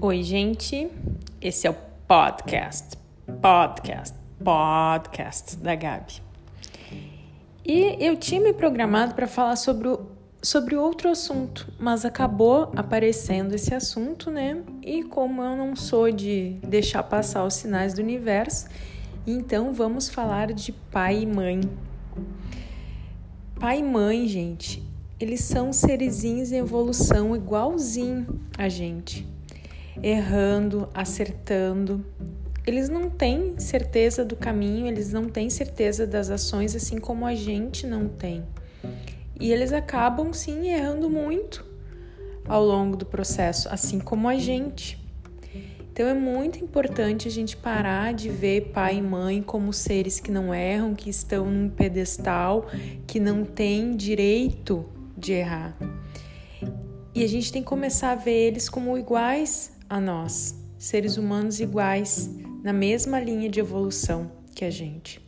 Oi, gente. Esse é o podcast, podcast, podcast da Gabi. E eu tinha me programado para falar sobre, o, sobre outro assunto, mas acabou aparecendo esse assunto, né? E como eu não sou de deixar passar os sinais do universo, então vamos falar de pai e mãe. Pai e mãe, gente, eles são serizinhos em evolução igualzinho a gente errando, acertando. Eles não têm certeza do caminho, eles não têm certeza das ações, assim como a gente não tem. E eles acabam sim errando muito ao longo do processo, assim como a gente. Então é muito importante a gente parar de ver pai e mãe como seres que não erram, que estão num pedestal, que não têm direito de errar. E a gente tem que começar a ver eles como iguais a nós, seres humanos iguais, na mesma linha de evolução que a gente.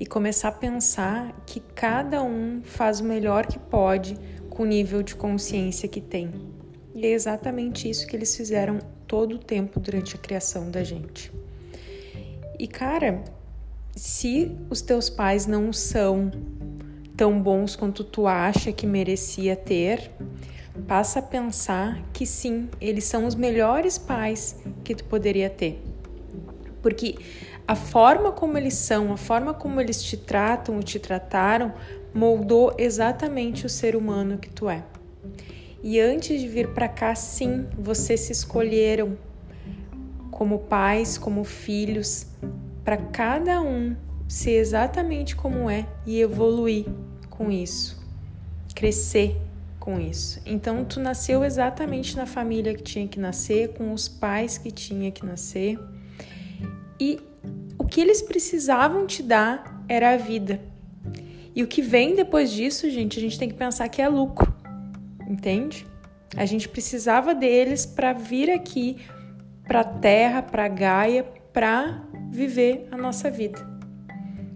E começar a pensar que cada um faz o melhor que pode com o nível de consciência que tem. E é exatamente isso que eles fizeram todo o tempo durante a criação da gente. E cara, se os teus pais não são tão bons quanto tu acha que merecia ter, passa a pensar que sim, eles são os melhores pais que tu poderia ter. Porque a forma como eles são, a forma como eles te tratam ou te trataram, moldou exatamente o ser humano que tu é. E antes de vir para cá, sim, vocês se escolheram como pais, como filhos, para cada um ser exatamente como é e evoluir com isso, crescer com isso. Então tu nasceu exatamente na família que tinha que nascer, com os pais que tinha que nascer. E o que eles precisavam te dar era a vida. E o que vem depois disso, gente, a gente tem que pensar que é lucro. Entende? A gente precisava deles para vir aqui para Terra, para Gaia, para viver a nossa vida.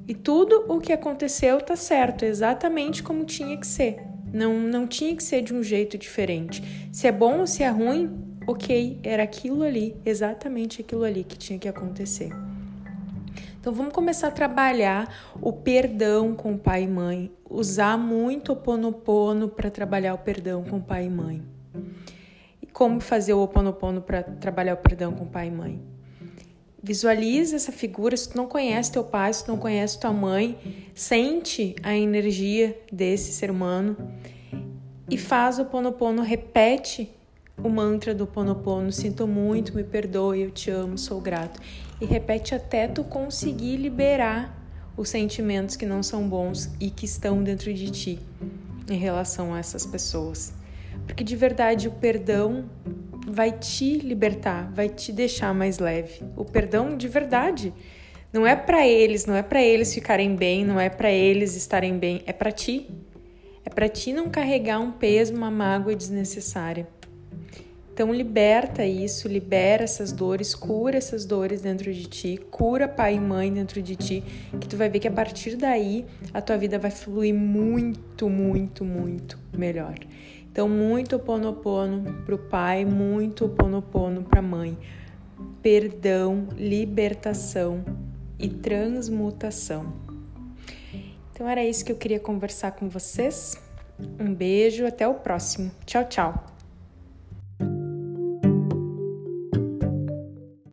E tudo o que aconteceu tá certo, exatamente como tinha que ser. Não, não tinha que ser de um jeito diferente. Se é bom ou se é ruim, ok, era aquilo ali, exatamente aquilo ali que tinha que acontecer. Então vamos começar a trabalhar o perdão com pai e mãe, usar muito o ponopono para trabalhar o perdão com pai e mãe. E como fazer o oponopono para trabalhar o perdão com pai e mãe? Visualiza essa figura. Se tu não conhece teu pai, se tu não conhece tua mãe, sente a energia desse ser humano e faz o Ponopono, repete o mantra do Ponopono, sinto muito, me perdoe, eu te amo, sou grato. E repete até tu conseguir liberar os sentimentos que não são bons e que estão dentro de ti em relação a essas pessoas. Porque de verdade o perdão vai te libertar, vai te deixar mais leve. O perdão de verdade não é para eles, não é para eles ficarem bem, não é para eles estarem bem, é para ti. É para ti não carregar um peso, uma mágoa desnecessária. Então liberta isso, libera essas dores, cura essas dores dentro de ti, cura pai e mãe dentro de ti, que tu vai ver que a partir daí a tua vida vai fluir muito, muito, muito melhor. Então, muito ponopono para o pai, muito ponopono para a mãe. Perdão, libertação e transmutação. Então, era isso que eu queria conversar com vocês. Um beijo, até o próximo. Tchau, tchau.